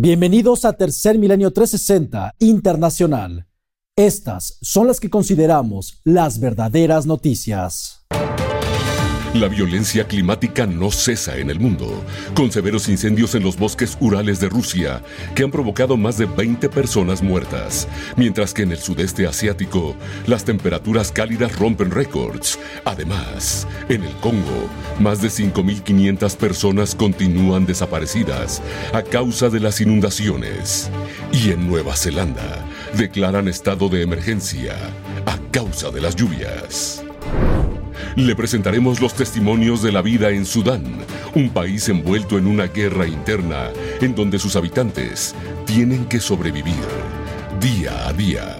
Bienvenidos a Tercer Milenio 360 Internacional. Estas son las que consideramos las verdaderas noticias. La violencia climática no cesa en el mundo, con severos incendios en los bosques urales de Rusia que han provocado más de 20 personas muertas, mientras que en el sudeste asiático las temperaturas cálidas rompen récords. Además, en el Congo, más de 5.500 personas continúan desaparecidas a causa de las inundaciones. Y en Nueva Zelanda, declaran estado de emergencia a causa de las lluvias. Le presentaremos los testimonios de la vida en Sudán, un país envuelto en una guerra interna en donde sus habitantes tienen que sobrevivir día a día.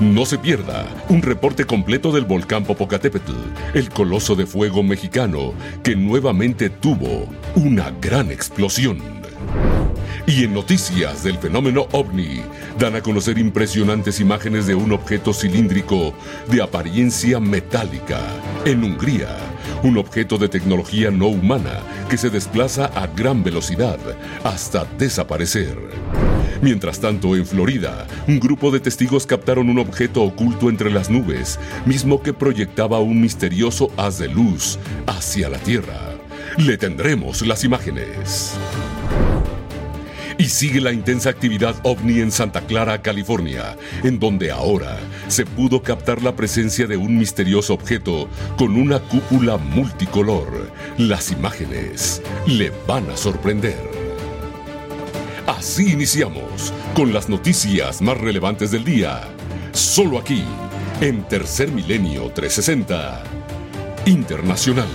No se pierda un reporte completo del volcán Popocatépetl, el coloso de fuego mexicano que nuevamente tuvo una gran explosión. Y en noticias del fenómeno ovni, dan a conocer impresionantes imágenes de un objeto cilíndrico de apariencia metálica en Hungría, un objeto de tecnología no humana que se desplaza a gran velocidad hasta desaparecer. Mientras tanto, en Florida, un grupo de testigos captaron un objeto oculto entre las nubes, mismo que proyectaba un misterioso haz de luz hacia la Tierra. Le tendremos las imágenes. Y sigue la intensa actividad ovni en Santa Clara, California, en donde ahora se pudo captar la presencia de un misterioso objeto con una cúpula multicolor. Las imágenes le van a sorprender. Así iniciamos con las noticias más relevantes del día, solo aquí, en Tercer Milenio 360 Internacional.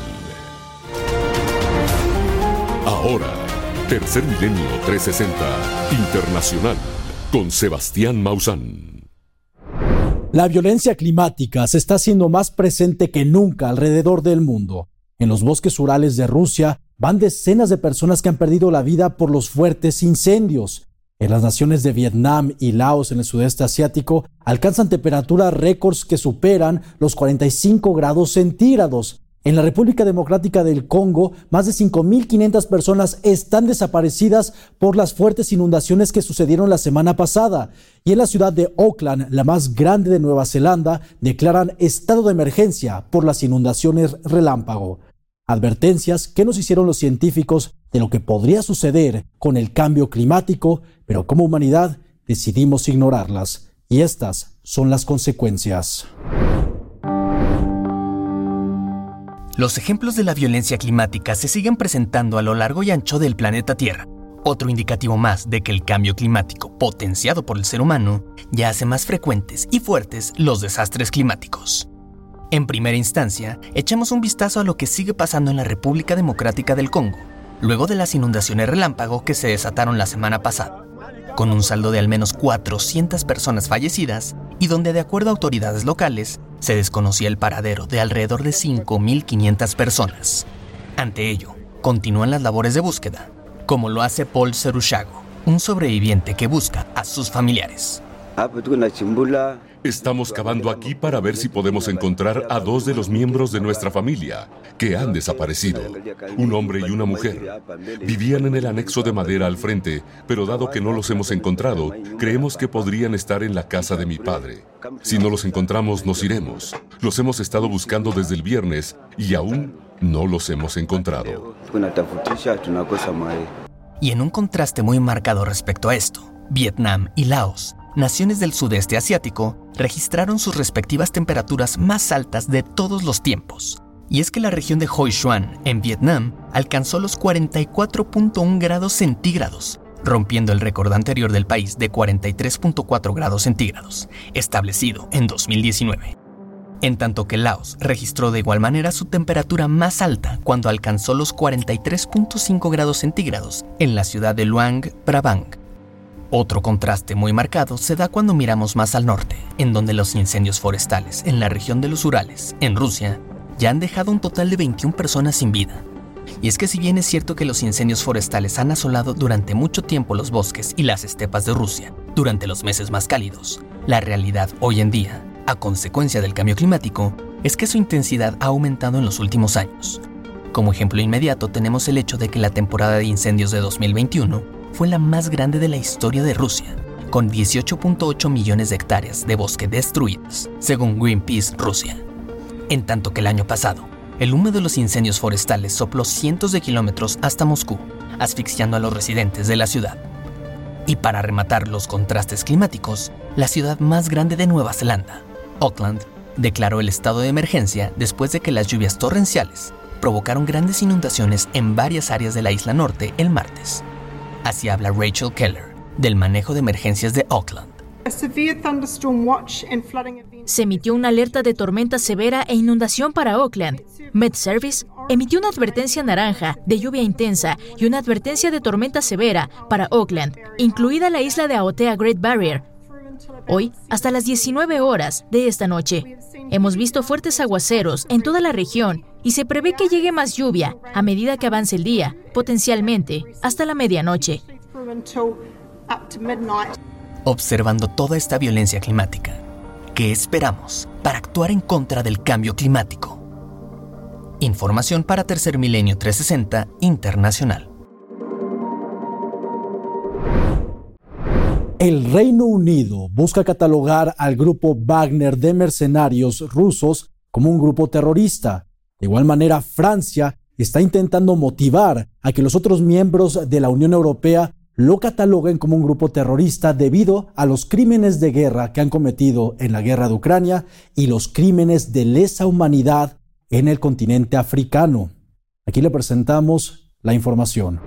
Ahora Tercer Milenio 360 Internacional con Sebastián Maussan. La violencia climática se está haciendo más presente que nunca alrededor del mundo. En los bosques urales de Rusia van decenas de personas que han perdido la vida por los fuertes incendios. En las naciones de Vietnam y Laos en el sudeste asiático alcanzan temperaturas récords que superan los 45 grados centígrados. En la República Democrática del Congo, más de 5.500 personas están desaparecidas por las fuertes inundaciones que sucedieron la semana pasada. Y en la ciudad de Auckland, la más grande de Nueva Zelanda, declaran estado de emergencia por las inundaciones relámpago. Advertencias que nos hicieron los científicos de lo que podría suceder con el cambio climático, pero como humanidad decidimos ignorarlas. Y estas son las consecuencias. Los ejemplos de la violencia climática se siguen presentando a lo largo y ancho del planeta Tierra, otro indicativo más de que el cambio climático potenciado por el ser humano ya hace más frecuentes y fuertes los desastres climáticos. En primera instancia, echemos un vistazo a lo que sigue pasando en la República Democrática del Congo, luego de las inundaciones relámpago que se desataron la semana pasada, con un saldo de al menos 400 personas fallecidas y donde de acuerdo a autoridades locales se desconocía el paradero de alrededor de 5.500 personas. Ante ello, continúan las labores de búsqueda, como lo hace Paul Serushago, un sobreviviente que busca a sus familiares. Estamos cavando aquí para ver si podemos encontrar a dos de los miembros de nuestra familia que han desaparecido. Un hombre y una mujer. Vivían en el anexo de madera al frente, pero dado que no los hemos encontrado, creemos que podrían estar en la casa de mi padre. Si no los encontramos, nos iremos. Los hemos estado buscando desde el viernes y aún no los hemos encontrado. Y en un contraste muy marcado respecto a esto, Vietnam y Laos naciones del sudeste asiático registraron sus respectivas temperaturas más altas de todos los tiempos. Y es que la región de Hoi Xuan, en Vietnam, alcanzó los 44.1 grados centígrados, rompiendo el récord anterior del país de 43.4 grados centígrados, establecido en 2019. En tanto que Laos registró de igual manera su temperatura más alta cuando alcanzó los 43.5 grados centígrados en la ciudad de Luang Prabang, otro contraste muy marcado se da cuando miramos más al norte, en donde los incendios forestales en la región de los Urales, en Rusia, ya han dejado un total de 21 personas sin vida. Y es que si bien es cierto que los incendios forestales han asolado durante mucho tiempo los bosques y las estepas de Rusia durante los meses más cálidos, la realidad hoy en día, a consecuencia del cambio climático, es que su intensidad ha aumentado en los últimos años. Como ejemplo inmediato tenemos el hecho de que la temporada de incendios de 2021 fue la más grande de la historia de Rusia, con 18.8 millones de hectáreas de bosque destruidos, según Greenpeace Rusia. En tanto que el año pasado, el humo de los incendios forestales sopló cientos de kilómetros hasta Moscú, asfixiando a los residentes de la ciudad. Y para rematar los contrastes climáticos, la ciudad más grande de Nueva Zelanda, Auckland, declaró el estado de emergencia después de que las lluvias torrenciales provocaron grandes inundaciones en varias áreas de la isla norte el martes. Así habla Rachel Keller, del manejo de emergencias de Auckland. Se emitió una alerta de tormenta severa e inundación para Auckland. Met Service emitió una advertencia naranja de lluvia intensa y una advertencia de tormenta severa para Auckland, incluida la isla de Aotea Great Barrier. Hoy, hasta las 19 horas de esta noche, hemos visto fuertes aguaceros en toda la región y se prevé que llegue más lluvia a medida que avance el día, potencialmente hasta la medianoche. Observando toda esta violencia climática, ¿qué esperamos para actuar en contra del cambio climático? Información para Tercer Milenio 360 Internacional. El Reino Unido busca catalogar al grupo Wagner de mercenarios rusos como un grupo terrorista de igual manera, Francia está intentando motivar a que los otros miembros de la Unión Europea lo cataloguen como un grupo terrorista debido a los crímenes de guerra que han cometido en la guerra de Ucrania y los crímenes de lesa humanidad en el continente africano. Aquí le presentamos la información.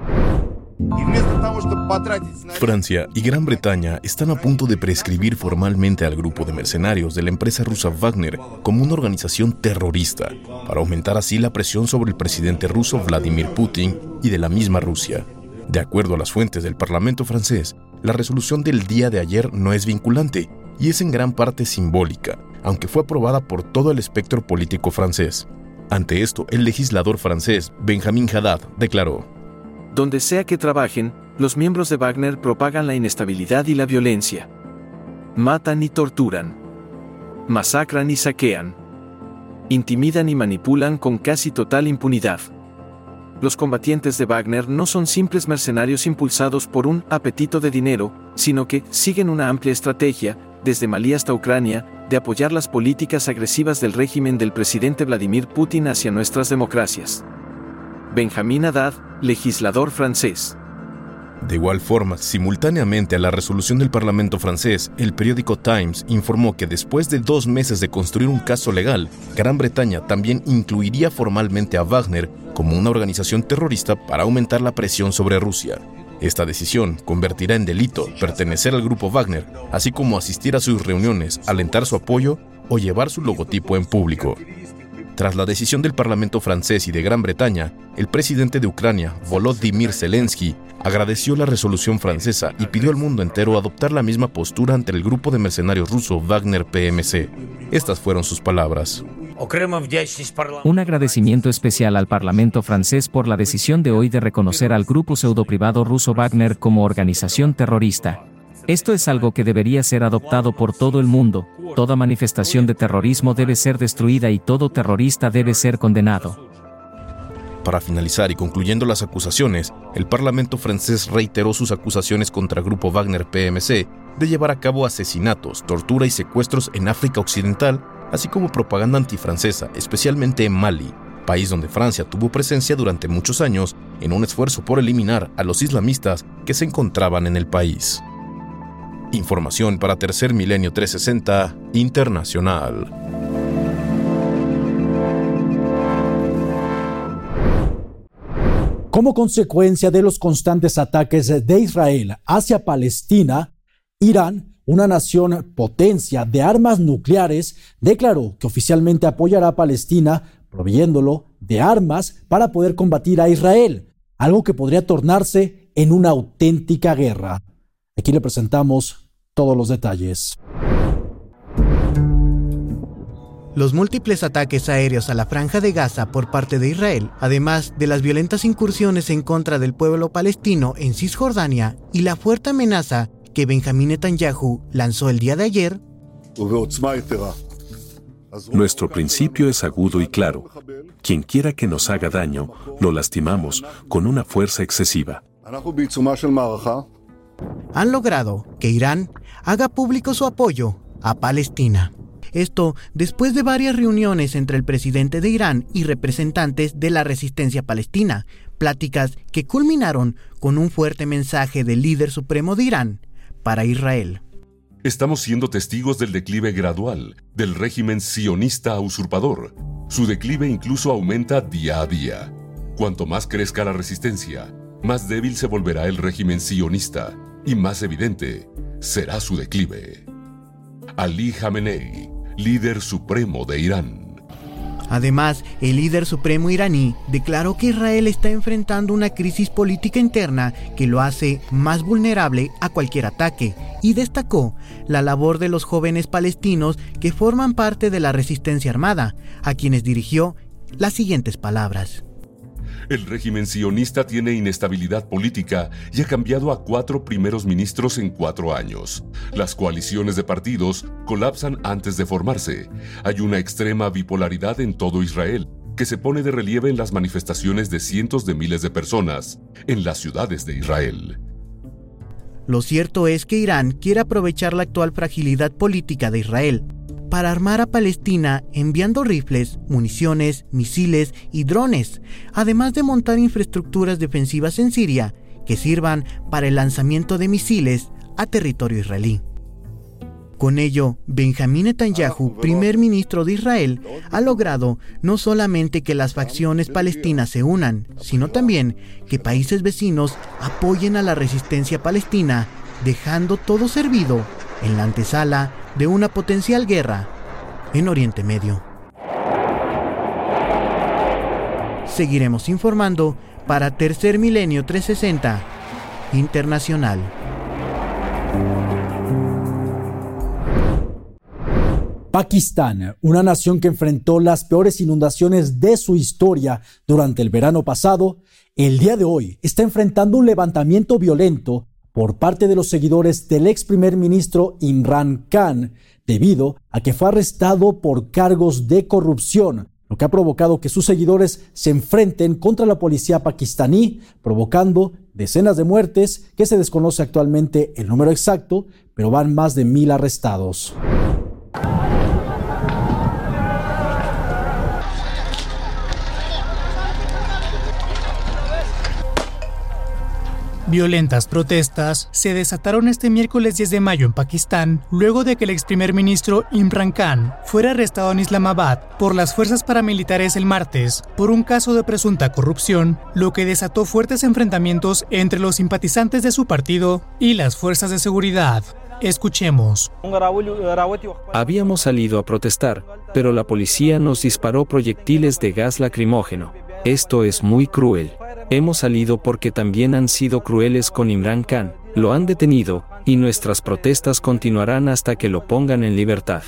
Francia y Gran Bretaña están a punto de prescribir formalmente al grupo de mercenarios de la empresa rusa Wagner como una organización terrorista, para aumentar así la presión sobre el presidente ruso Vladimir Putin y de la misma Rusia. De acuerdo a las fuentes del Parlamento francés, la resolución del día de ayer no es vinculante y es en gran parte simbólica, aunque fue aprobada por todo el espectro político francés. Ante esto, el legislador francés Benjamin Haddad declaró, donde sea que trabajen, los miembros de Wagner propagan la inestabilidad y la violencia. Matan y torturan. Masacran y saquean. Intimidan y manipulan con casi total impunidad. Los combatientes de Wagner no son simples mercenarios impulsados por un apetito de dinero, sino que siguen una amplia estrategia, desde Malí hasta Ucrania, de apoyar las políticas agresivas del régimen del presidente Vladimir Putin hacia nuestras democracias. Benjamin Haddad, legislador francés. De igual forma, simultáneamente a la resolución del Parlamento francés, el periódico Times informó que después de dos meses de construir un caso legal, Gran Bretaña también incluiría formalmente a Wagner como una organización terrorista para aumentar la presión sobre Rusia. Esta decisión convertirá en delito pertenecer al grupo Wagner, así como asistir a sus reuniones, alentar su apoyo o llevar su logotipo en público. Tras la decisión del Parlamento francés y de Gran Bretaña, el presidente de Ucrania, Volodymyr Zelensky, agradeció la resolución francesa y pidió al mundo entero adoptar la misma postura ante el grupo de mercenarios ruso Wagner PMC. Estas fueron sus palabras. Un agradecimiento especial al Parlamento francés por la decisión de hoy de reconocer al grupo pseudo-privado ruso Wagner como organización terrorista. Esto es algo que debería ser adoptado por todo el mundo, toda manifestación de terrorismo debe ser destruida y todo terrorista debe ser condenado. Para finalizar y concluyendo las acusaciones, el Parlamento francés reiteró sus acusaciones contra el Grupo Wagner PMC de llevar a cabo asesinatos, tortura y secuestros en África Occidental, así como propaganda antifrancesa, especialmente en Mali, país donde Francia tuvo presencia durante muchos años en un esfuerzo por eliminar a los islamistas que se encontraban en el país. Información para Tercer Milenio 360 Internacional. Como consecuencia de los constantes ataques de Israel hacia Palestina, Irán, una nación potencia de armas nucleares, declaró que oficialmente apoyará a Palestina proveyéndolo de armas para poder combatir a Israel, algo que podría tornarse en una auténtica guerra. Aquí le presentamos todos los detalles. Los múltiples ataques aéreos a la franja de Gaza por parte de Israel, además de las violentas incursiones en contra del pueblo palestino en Cisjordania y la fuerte amenaza que Benjamín Netanyahu lanzó el día de ayer, nuestro principio es agudo y claro. Quien quiera que nos haga daño, lo lastimamos con una fuerza excesiva. Han logrado que Irán haga público su apoyo a Palestina. Esto después de varias reuniones entre el presidente de Irán y representantes de la resistencia palestina, pláticas que culminaron con un fuerte mensaje del líder supremo de Irán para Israel. Estamos siendo testigos del declive gradual del régimen sionista usurpador. Su declive incluso aumenta día a día. Cuanto más crezca la resistencia, más débil se volverá el régimen sionista y más evidente será su declive. Ali Khamenei, líder supremo de Irán. Además, el líder supremo iraní declaró que Israel está enfrentando una crisis política interna que lo hace más vulnerable a cualquier ataque y destacó la labor de los jóvenes palestinos que forman parte de la resistencia armada, a quienes dirigió las siguientes palabras. El régimen sionista tiene inestabilidad política y ha cambiado a cuatro primeros ministros en cuatro años. Las coaliciones de partidos colapsan antes de formarse. Hay una extrema bipolaridad en todo Israel que se pone de relieve en las manifestaciones de cientos de miles de personas en las ciudades de Israel. Lo cierto es que Irán quiere aprovechar la actual fragilidad política de Israel para armar a Palestina enviando rifles, municiones, misiles y drones, además de montar infraestructuras defensivas en Siria que sirvan para el lanzamiento de misiles a territorio israelí. Con ello, Benjamín Netanyahu, primer ministro de Israel, ha logrado no solamente que las facciones palestinas se unan, sino también que países vecinos apoyen a la resistencia palestina, dejando todo servido en la antesala de una potencial guerra en Oriente Medio. Seguiremos informando para Tercer Milenio 360 Internacional. Pakistán, una nación que enfrentó las peores inundaciones de su historia durante el verano pasado, el día de hoy está enfrentando un levantamiento violento por parte de los seguidores del ex primer ministro Imran Khan, debido a que fue arrestado por cargos de corrupción, lo que ha provocado que sus seguidores se enfrenten contra la policía pakistaní, provocando decenas de muertes, que se desconoce actualmente el número exacto, pero van más de mil arrestados. Violentas protestas se desataron este miércoles 10 de mayo en Pakistán, luego de que el ex primer ministro Imran Khan fuera arrestado en Islamabad por las fuerzas paramilitares el martes por un caso de presunta corrupción, lo que desató fuertes enfrentamientos entre los simpatizantes de su partido y las fuerzas de seguridad. Escuchemos. Habíamos salido a protestar, pero la policía nos disparó proyectiles de gas lacrimógeno. Esto es muy cruel. Hemos salido porque también han sido crueles con Imran Khan, lo han detenido, y nuestras protestas continuarán hasta que lo pongan en libertad.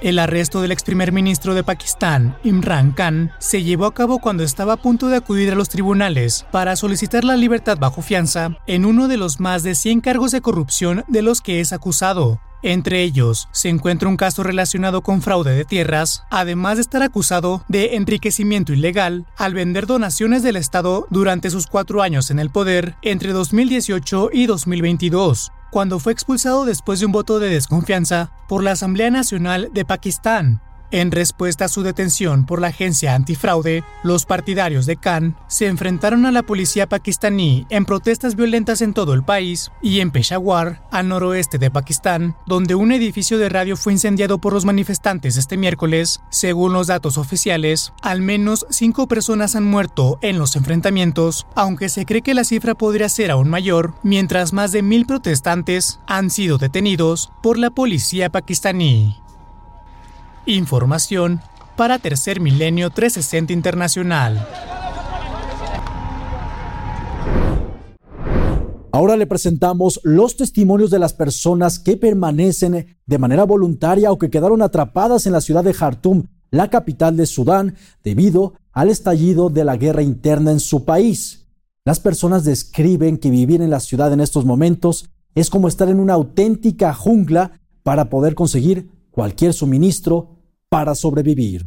El arresto del ex primer ministro de Pakistán, Imran Khan, se llevó a cabo cuando estaba a punto de acudir a los tribunales para solicitar la libertad bajo fianza en uno de los más de 100 cargos de corrupción de los que es acusado. Entre ellos se encuentra un caso relacionado con fraude de tierras, además de estar acusado de enriquecimiento ilegal al vender donaciones del Estado durante sus cuatro años en el poder entre 2018 y 2022 cuando fue expulsado después de un voto de desconfianza por la Asamblea Nacional de Pakistán, en respuesta a su detención por la agencia antifraude, los partidarios de Khan se enfrentaron a la policía pakistaní en protestas violentas en todo el país y en Peshawar, al noroeste de Pakistán, donde un edificio de radio fue incendiado por los manifestantes este miércoles. Según los datos oficiales, al menos cinco personas han muerto en los enfrentamientos, aunque se cree que la cifra podría ser aún mayor, mientras más de mil protestantes han sido detenidos por la policía pakistaní. Información para Tercer Milenio 360 Internacional. Ahora le presentamos los testimonios de las personas que permanecen de manera voluntaria o que quedaron atrapadas en la ciudad de Jartum, la capital de Sudán, debido al estallido de la guerra interna en su país. Las personas describen que vivir en la ciudad en estos momentos es como estar en una auténtica jungla para poder conseguir cualquier suministro para sobrevivir.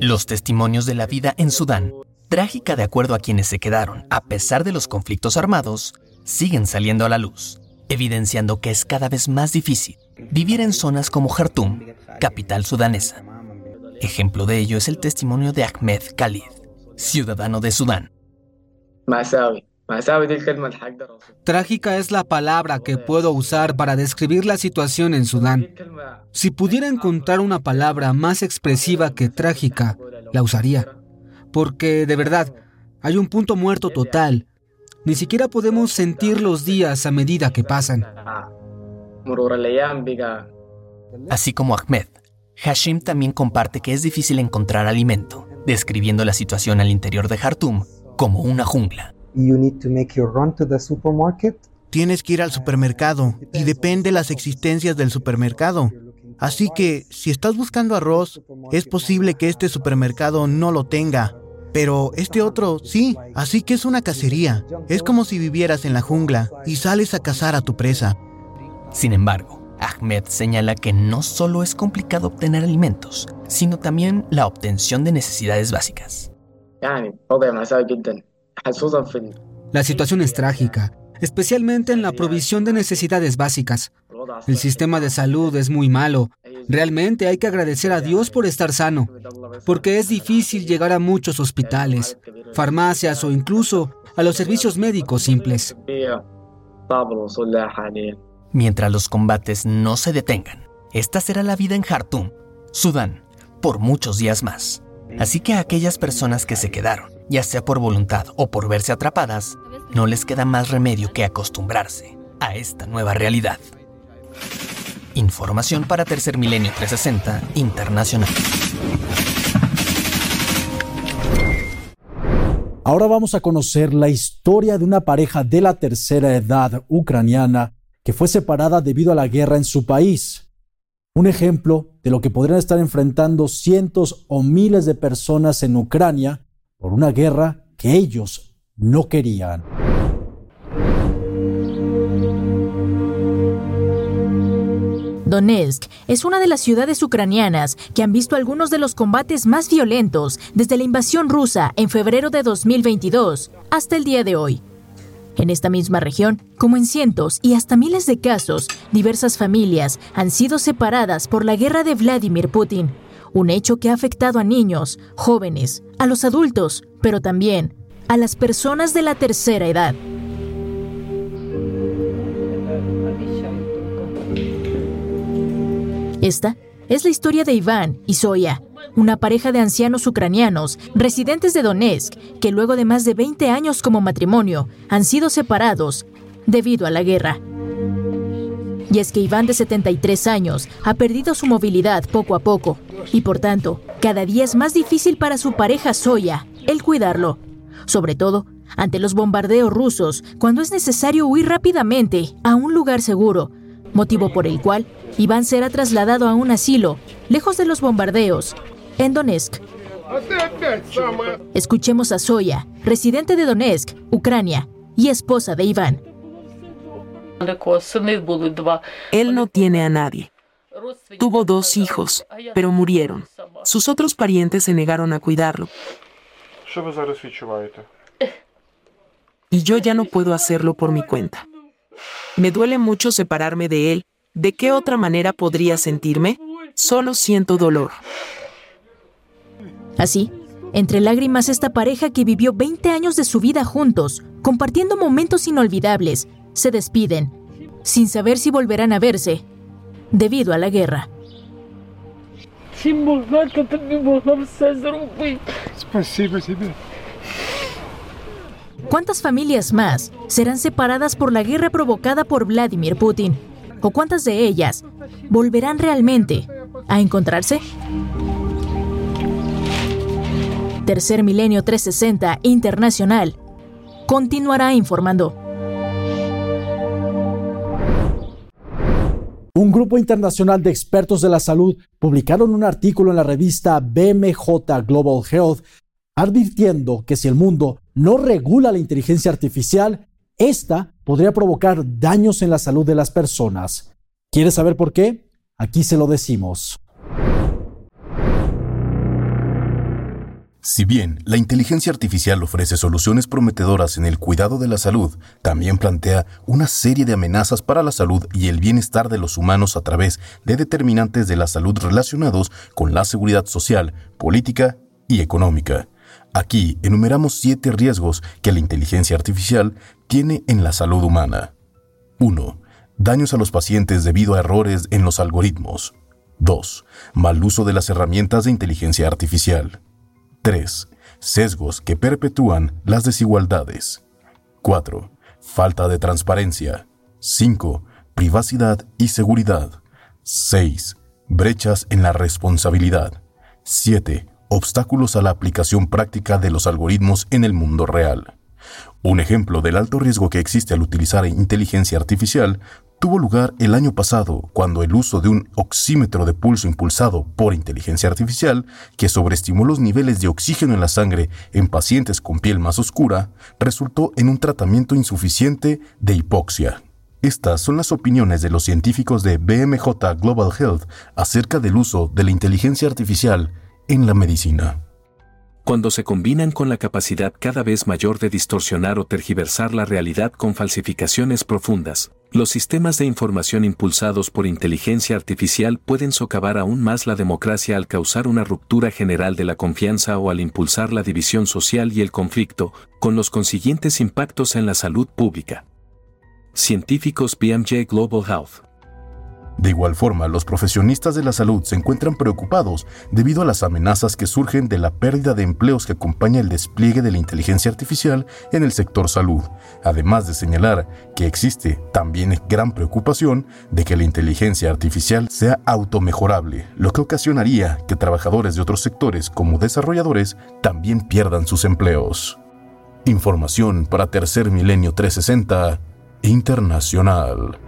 Los testimonios de la vida en Sudán trágica de acuerdo a quienes se quedaron, a pesar de los conflictos armados, siguen saliendo a la luz, evidenciando que es cada vez más difícil vivir en zonas como Khartoum, capital sudanesa. Ejemplo de ello es el testimonio de Ahmed Khalid, ciudadano de Sudán. Trágica es la palabra que puedo usar para describir la situación en Sudán. Si pudiera encontrar una palabra más expresiva que trágica, la usaría. Porque, de verdad, hay un punto muerto total. Ni siquiera podemos sentir los días a medida que pasan. Así como Ahmed, Hashim también comparte que es difícil encontrar alimento, describiendo la situación al interior de Khartoum como una jungla. Tienes que ir al supermercado y depende las existencias del supermercado. Así que si estás buscando arroz, es posible que este supermercado no lo tenga. Pero este otro sí, así que es una cacería. Es como si vivieras en la jungla y sales a cazar a tu presa. Sin embargo, Ahmed señala que no solo es complicado obtener alimentos, sino también la obtención de necesidades básicas. La situación es trágica, especialmente en la provisión de necesidades básicas. El sistema de salud es muy malo. Realmente hay que agradecer a Dios por estar sano, porque es difícil llegar a muchos hospitales, farmacias o incluso a los servicios médicos simples. Mientras los combates no se detengan, esta será la vida en Khartoum, Sudán, por muchos días más. Así que a aquellas personas que se quedaron, ya sea por voluntad o por verse atrapadas, no les queda más remedio que acostumbrarse a esta nueva realidad. Información para Tercer Milenio 360 Internacional. Ahora vamos a conocer la historia de una pareja de la tercera edad ucraniana que fue separada debido a la guerra en su país. Un ejemplo de lo que podrían estar enfrentando cientos o miles de personas en Ucrania por una guerra que ellos no querían. Donetsk es una de las ciudades ucranianas que han visto algunos de los combates más violentos desde la invasión rusa en febrero de 2022 hasta el día de hoy. En esta misma región, como en cientos y hasta miles de casos, diversas familias han sido separadas por la guerra de Vladimir Putin, un hecho que ha afectado a niños, jóvenes, a los adultos, pero también a las personas de la tercera edad. Esta es la historia de Iván y Zoya, una pareja de ancianos ucranianos residentes de Donetsk que luego de más de 20 años como matrimonio han sido separados debido a la guerra. Y es que Iván de 73 años ha perdido su movilidad poco a poco y por tanto cada día es más difícil para su pareja Zoya el cuidarlo, sobre todo ante los bombardeos rusos cuando es necesario huir rápidamente a un lugar seguro, motivo por el cual Iván será trasladado a un asilo, lejos de los bombardeos, en Donetsk. Escuchemos a Zoya, residente de Donetsk, Ucrania, y esposa de Iván. Él no tiene a nadie. Tuvo dos hijos, pero murieron. Sus otros parientes se negaron a cuidarlo. Y yo ya no puedo hacerlo por mi cuenta. Me duele mucho separarme de él, ¿De qué otra manera podría sentirme? Solo siento dolor. Así, entre lágrimas esta pareja que vivió 20 años de su vida juntos, compartiendo momentos inolvidables, se despiden, sin saber si volverán a verse, debido a la guerra. ¿Cuántas familias más serán separadas por la guerra provocada por Vladimir Putin? o cuántas de ellas volverán realmente a encontrarse? Tercer Milenio 360 Internacional continuará informando. Un grupo internacional de expertos de la salud publicaron un artículo en la revista BMJ Global Health advirtiendo que si el mundo no regula la inteligencia artificial, esta podría provocar daños en la salud de las personas. ¿Quieres saber por qué? Aquí se lo decimos. Si bien la inteligencia artificial ofrece soluciones prometedoras en el cuidado de la salud, también plantea una serie de amenazas para la salud y el bienestar de los humanos a través de determinantes de la salud relacionados con la seguridad social, política y económica. Aquí enumeramos siete riesgos que la inteligencia artificial tiene en la salud humana. 1. Daños a los pacientes debido a errores en los algoritmos. 2. Mal uso de las herramientas de inteligencia artificial. 3. Sesgos que perpetúan las desigualdades. 4. Falta de transparencia. 5. Privacidad y seguridad. 6. Brechas en la responsabilidad. 7. Obstáculos a la aplicación práctica de los algoritmos en el mundo real. Un ejemplo del alto riesgo que existe al utilizar inteligencia artificial tuvo lugar el año pasado cuando el uso de un oxímetro de pulso impulsado por inteligencia artificial que sobreestimó los niveles de oxígeno en la sangre en pacientes con piel más oscura resultó en un tratamiento insuficiente de hipoxia. Estas son las opiniones de los científicos de BMJ Global Health acerca del uso de la inteligencia artificial en la medicina cuando se combinan con la capacidad cada vez mayor de distorsionar o tergiversar la realidad con falsificaciones profundas, los sistemas de información impulsados por inteligencia artificial pueden socavar aún más la democracia al causar una ruptura general de la confianza o al impulsar la división social y el conflicto, con los consiguientes impactos en la salud pública. Científicos BMJ Global Health de igual forma, los profesionistas de la salud se encuentran preocupados debido a las amenazas que surgen de la pérdida de empleos que acompaña el despliegue de la inteligencia artificial en el sector salud, además de señalar que existe también gran preocupación de que la inteligencia artificial sea automejorable, lo que ocasionaría que trabajadores de otros sectores como desarrolladores también pierdan sus empleos. Información para Tercer Milenio 360 Internacional.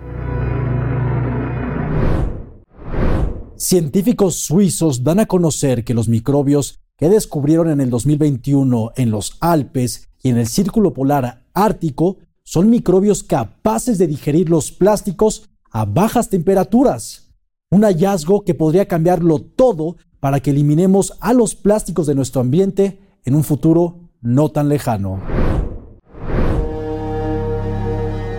Científicos suizos dan a conocer que los microbios que descubrieron en el 2021 en los Alpes y en el Círculo Polar Ártico son microbios capaces de digerir los plásticos a bajas temperaturas. Un hallazgo que podría cambiarlo todo para que eliminemos a los plásticos de nuestro ambiente en un futuro no tan lejano.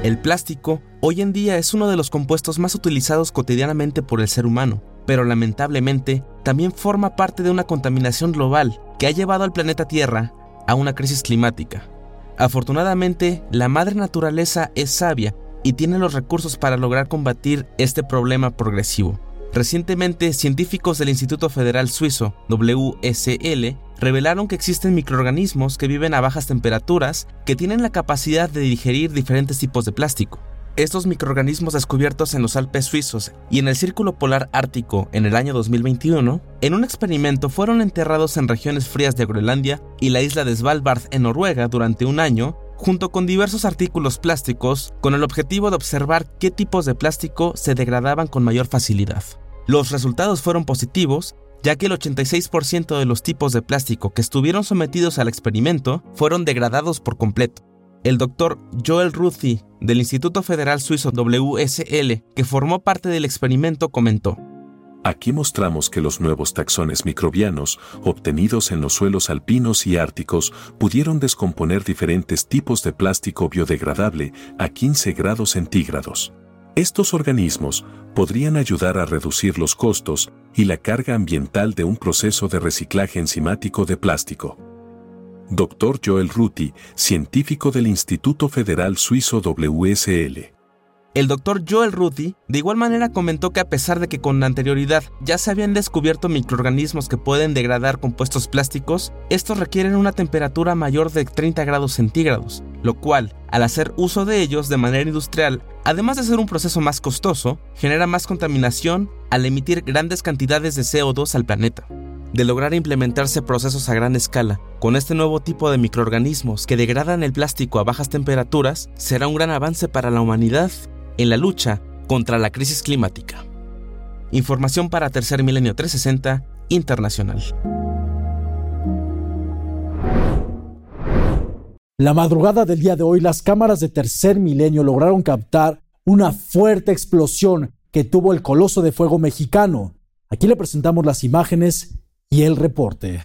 El plástico hoy en día es uno de los compuestos más utilizados cotidianamente por el ser humano pero lamentablemente también forma parte de una contaminación global que ha llevado al planeta Tierra a una crisis climática. Afortunadamente, la madre naturaleza es sabia y tiene los recursos para lograr combatir este problema progresivo. Recientemente, científicos del Instituto Federal Suizo, WSL, revelaron que existen microorganismos que viven a bajas temperaturas que tienen la capacidad de digerir diferentes tipos de plástico. Estos microorganismos descubiertos en los Alpes suizos y en el Círculo Polar Ártico en el año 2021, en un experimento fueron enterrados en regiones frías de Groenlandia y la isla de Svalbard en Noruega durante un año, junto con diversos artículos plásticos, con el objetivo de observar qué tipos de plástico se degradaban con mayor facilidad. Los resultados fueron positivos, ya que el 86% de los tipos de plástico que estuvieron sometidos al experimento fueron degradados por completo. El doctor Joel Ruthie del Instituto Federal Suizo WSL, que formó parte del experimento, comentó. Aquí mostramos que los nuevos taxones microbianos, obtenidos en los suelos alpinos y árticos, pudieron descomponer diferentes tipos de plástico biodegradable a 15 grados centígrados. Estos organismos podrían ayudar a reducir los costos y la carga ambiental de un proceso de reciclaje enzimático de plástico. Dr. Joel Ruti, científico del Instituto Federal Suizo WSL. El doctor Joel Ruti de igual manera comentó que a pesar de que con anterioridad ya se habían descubierto microorganismos que pueden degradar compuestos plásticos, estos requieren una temperatura mayor de 30 grados centígrados, lo cual, al hacer uso de ellos de manera industrial, además de ser un proceso más costoso, genera más contaminación al emitir grandes cantidades de CO2 al planeta de lograr implementarse procesos a gran escala con este nuevo tipo de microorganismos que degradan el plástico a bajas temperaturas será un gran avance para la humanidad en la lucha contra la crisis climática. Información para Tercer Milenio 360 Internacional. La madrugada del día de hoy, las cámaras de Tercer Milenio lograron captar una fuerte explosión que tuvo el Coloso de Fuego mexicano. Aquí le presentamos las imágenes y el reporte.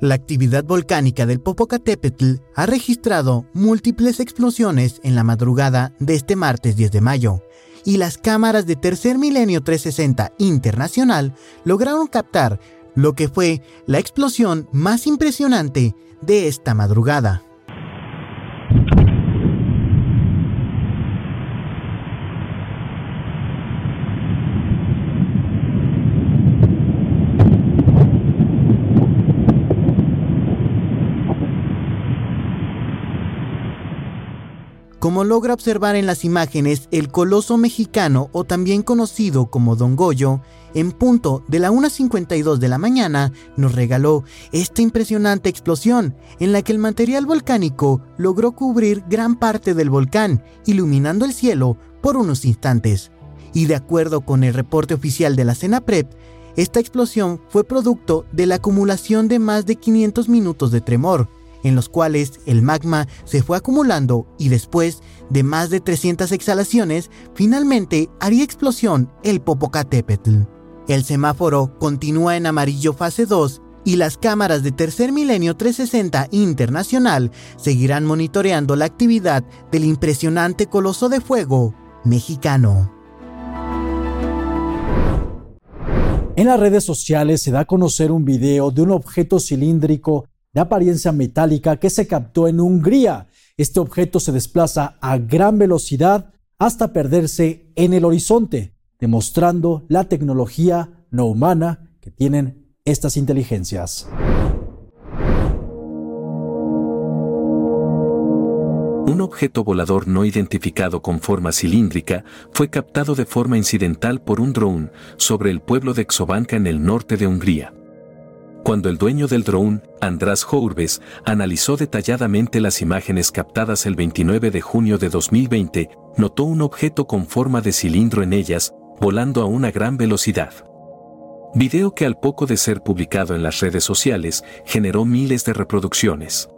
La actividad volcánica del Popocatépetl ha registrado múltiples explosiones en la madrugada de este martes 10 de mayo, y las cámaras de Tercer Milenio 360 Internacional lograron captar lo que fue la explosión más impresionante de esta madrugada. Como logra observar en las imágenes, el coloso mexicano, o también conocido como Don Goyo, en punto de la 1.52 de la mañana, nos regaló esta impresionante explosión, en la que el material volcánico logró cubrir gran parte del volcán, iluminando el cielo por unos instantes. Y de acuerdo con el reporte oficial de la CENAPREP, esta explosión fue producto de la acumulación de más de 500 minutos de tremor, en los cuales el magma se fue acumulando y después de más de 300 exhalaciones, finalmente haría explosión el Popocatépetl. El semáforo continúa en amarillo fase 2 y las cámaras de Tercer Milenio 360 Internacional seguirán monitoreando la actividad del impresionante coloso de fuego mexicano. En las redes sociales se da a conocer un video de un objeto cilíndrico de apariencia metálica que se captó en Hungría. Este objeto se desplaza a gran velocidad hasta perderse en el horizonte, demostrando la tecnología no humana que tienen estas inteligencias. Un objeto volador no identificado con forma cilíndrica fue captado de forma incidental por un drone sobre el pueblo de Xovanca en el norte de Hungría cuando el dueño del drone, András Hourbes, analizó detalladamente las imágenes captadas el 29 de junio de 2020, notó un objeto con forma de cilindro en ellas, volando a una gran velocidad. Video que al poco de ser publicado en las redes sociales generó miles de reproducciones.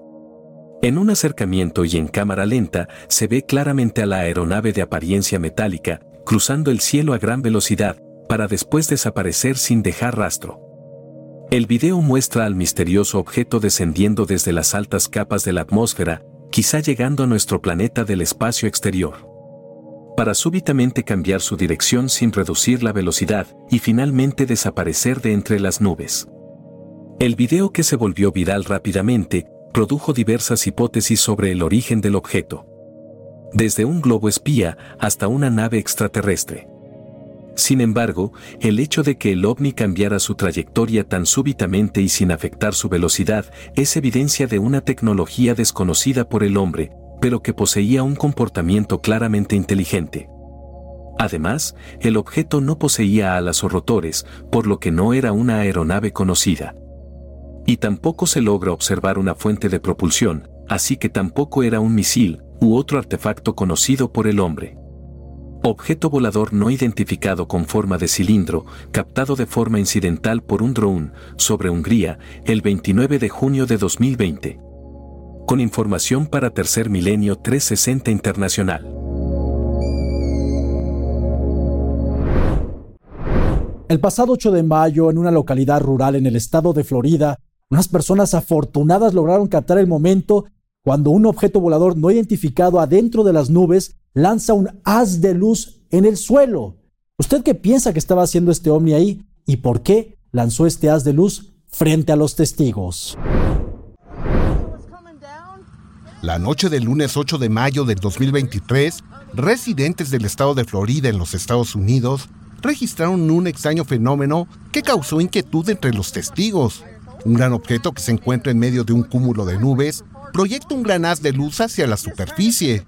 En un acercamiento y en cámara lenta se ve claramente a la aeronave de apariencia metálica cruzando el cielo a gran velocidad, para después desaparecer sin dejar rastro. El video muestra al misterioso objeto descendiendo desde las altas capas de la atmósfera, quizá llegando a nuestro planeta del espacio exterior. Para súbitamente cambiar su dirección sin reducir la velocidad y finalmente desaparecer de entre las nubes. El video que se volvió viral rápidamente produjo diversas hipótesis sobre el origen del objeto. Desde un globo espía hasta una nave extraterrestre. Sin embargo, el hecho de que el ovni cambiara su trayectoria tan súbitamente y sin afectar su velocidad es evidencia de una tecnología desconocida por el hombre, pero que poseía un comportamiento claramente inteligente. Además, el objeto no poseía alas o rotores, por lo que no era una aeronave conocida. Y tampoco se logra observar una fuente de propulsión, así que tampoco era un misil u otro artefacto conocido por el hombre. Objeto volador no identificado con forma de cilindro, captado de forma incidental por un drone sobre Hungría el 29 de junio de 2020. Con información para Tercer Milenio 360 Internacional. El pasado 8 de mayo, en una localidad rural en el estado de Florida, unas personas afortunadas lograron captar el momento cuando un objeto volador no identificado adentro de las nubes lanza un haz de luz en el suelo. ¿Usted qué piensa que estaba haciendo este ovni ahí y por qué lanzó este haz de luz frente a los testigos? La noche del lunes 8 de mayo del 2023, residentes del estado de Florida en los Estados Unidos registraron un extraño fenómeno que causó inquietud entre los testigos. Un gran objeto que se encuentra en medio de un cúmulo de nubes proyecta un gran haz de luz hacia la superficie.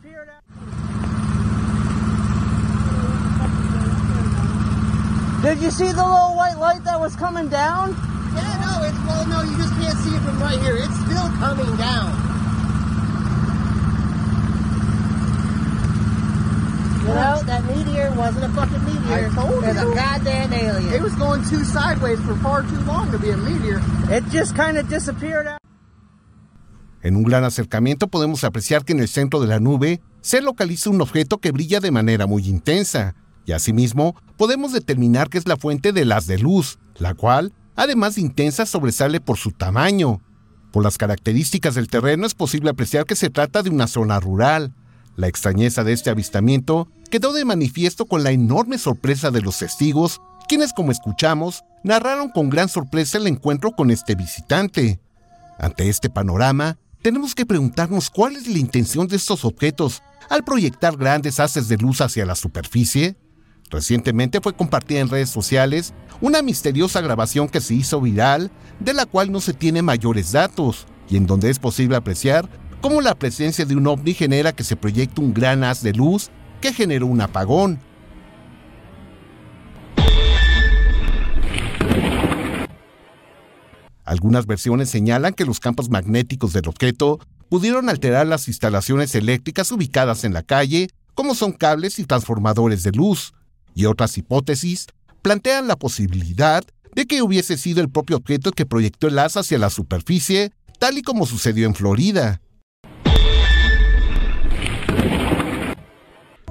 Did you see the little white light that was coming down? Yeah, no, it's well, no, you just can't see it from right here. It's still coming down. You know, that meteor wasn't a fucking meteor. I told it's you. a goddamn alien. It was going too sideways for far too long to be a meteor. It just kind of disappeared out. En un gran acercamiento podemos apreciar que en el centro de la nube se localiza un objeto que brilla de manera muy intensa, y asimismo podemos determinar que es la fuente del haz de luz, la cual, además de intensa, sobresale por su tamaño. Por las características del terreno es posible apreciar que se trata de una zona rural. La extrañeza de este avistamiento quedó de manifiesto con la enorme sorpresa de los testigos, quienes, como escuchamos, narraron con gran sorpresa el encuentro con este visitante. Ante este panorama, tenemos que preguntarnos cuál es la intención de estos objetos al proyectar grandes haces de luz hacia la superficie. Recientemente fue compartida en redes sociales una misteriosa grabación que se hizo viral, de la cual no se tiene mayores datos, y en donde es posible apreciar cómo la presencia de un ovni genera que se proyecte un gran haz de luz que generó un apagón. Algunas versiones señalan que los campos magnéticos del objeto pudieron alterar las instalaciones eléctricas ubicadas en la calle, como son cables y transformadores de luz, y otras hipótesis plantean la posibilidad de que hubiese sido el propio objeto que proyectó el haz hacia la superficie, tal y como sucedió en Florida.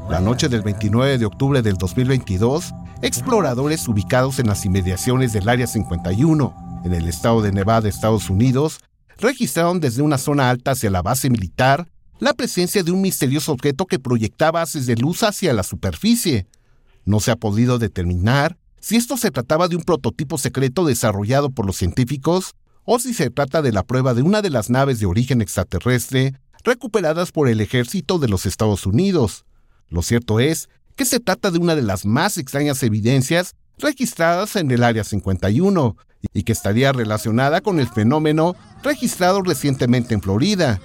La noche del 29 de octubre del 2022, exploradores ubicados en las inmediaciones del Área 51, en el estado de Nevada, Estados Unidos, registraron desde una zona alta hacia la base militar la presencia de un misterioso objeto que proyectaba haces de luz hacia la superficie. No se ha podido determinar si esto se trataba de un prototipo secreto desarrollado por los científicos o si se trata de la prueba de una de las naves de origen extraterrestre recuperadas por el ejército de los Estados Unidos. Lo cierto es que se trata de una de las más extrañas evidencias registradas en el Área 51 y que estaría relacionada con el fenómeno registrado recientemente en Florida,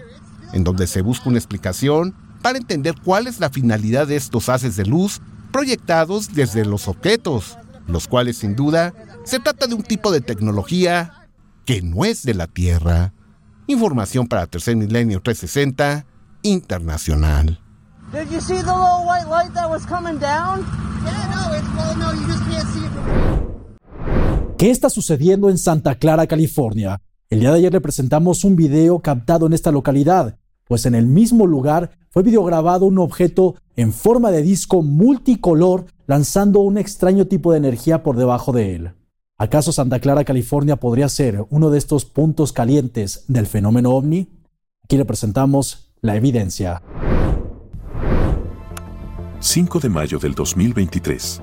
en donde se busca una explicación para entender cuál es la finalidad de estos haces de luz proyectados desde los objetos, los cuales sin duda se trata de un tipo de tecnología que no es de la Tierra. Información para Tercer Milenio 360 Internacional. Did you see the little white light that was coming down? Yeah, no, it's well, no, you just can't see it from ¿Qué está sucediendo en Santa Clara, California? El día de ayer le presentamos un video captado en esta localidad, pues en el mismo lugar fue videograbado un objeto en forma de disco multicolor lanzando un extraño tipo de energía por debajo de él. ¿Acaso Santa Clara, California podría ser uno de estos puntos calientes del fenómeno ovni? Aquí le presentamos la evidencia. 5 de mayo del 2023.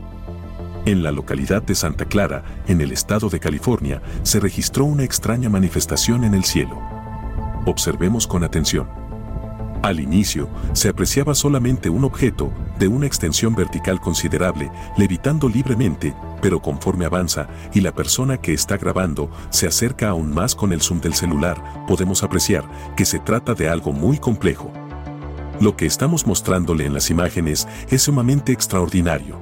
En la localidad de Santa Clara, en el estado de California, se registró una extraña manifestación en el cielo. Observemos con atención. Al inicio, se apreciaba solamente un objeto de una extensión vertical considerable, levitando libremente, pero conforme avanza y la persona que está grabando se acerca aún más con el zoom del celular, podemos apreciar que se trata de algo muy complejo. Lo que estamos mostrándole en las imágenes es sumamente extraordinario.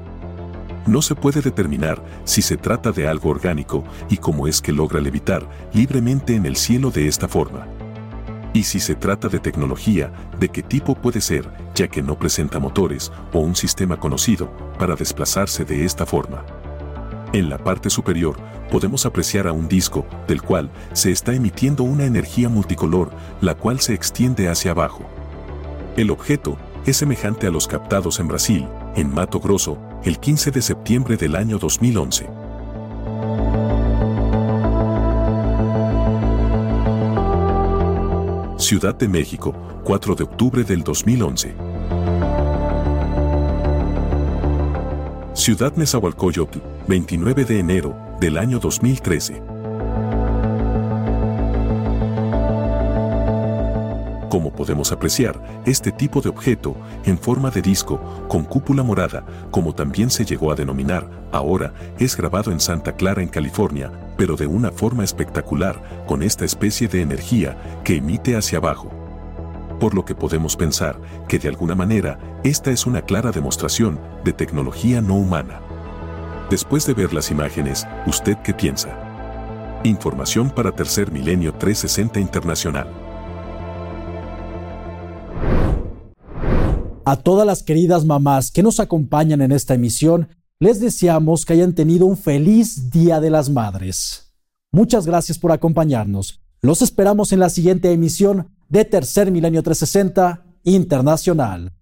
No se puede determinar si se trata de algo orgánico y cómo es que logra levitar libremente en el cielo de esta forma. Y si se trata de tecnología, de qué tipo puede ser, ya que no presenta motores o un sistema conocido para desplazarse de esta forma. En la parte superior podemos apreciar a un disco del cual se está emitiendo una energía multicolor, la cual se extiende hacia abajo. El objeto es semejante a los captados en Brasil, en Mato Grosso, el 15 de septiembre del año 2011. Ciudad de México, 4 de octubre del 2011. Ciudad Nezahualcóyotl, 29 de enero del año 2013. Como podemos apreciar, este tipo de objeto, en forma de disco, con cúpula morada, como también se llegó a denominar, ahora, es grabado en Santa Clara, en California, pero de una forma espectacular, con esta especie de energía que emite hacia abajo. Por lo que podemos pensar que de alguna manera, esta es una clara demostración de tecnología no humana. Después de ver las imágenes, ¿usted qué piensa? Información para Tercer Milenio 360 Internacional. A todas las queridas mamás que nos acompañan en esta emisión, les deseamos que hayan tenido un feliz Día de las Madres. Muchas gracias por acompañarnos. Los esperamos en la siguiente emisión de Tercer Milenio 360 Internacional.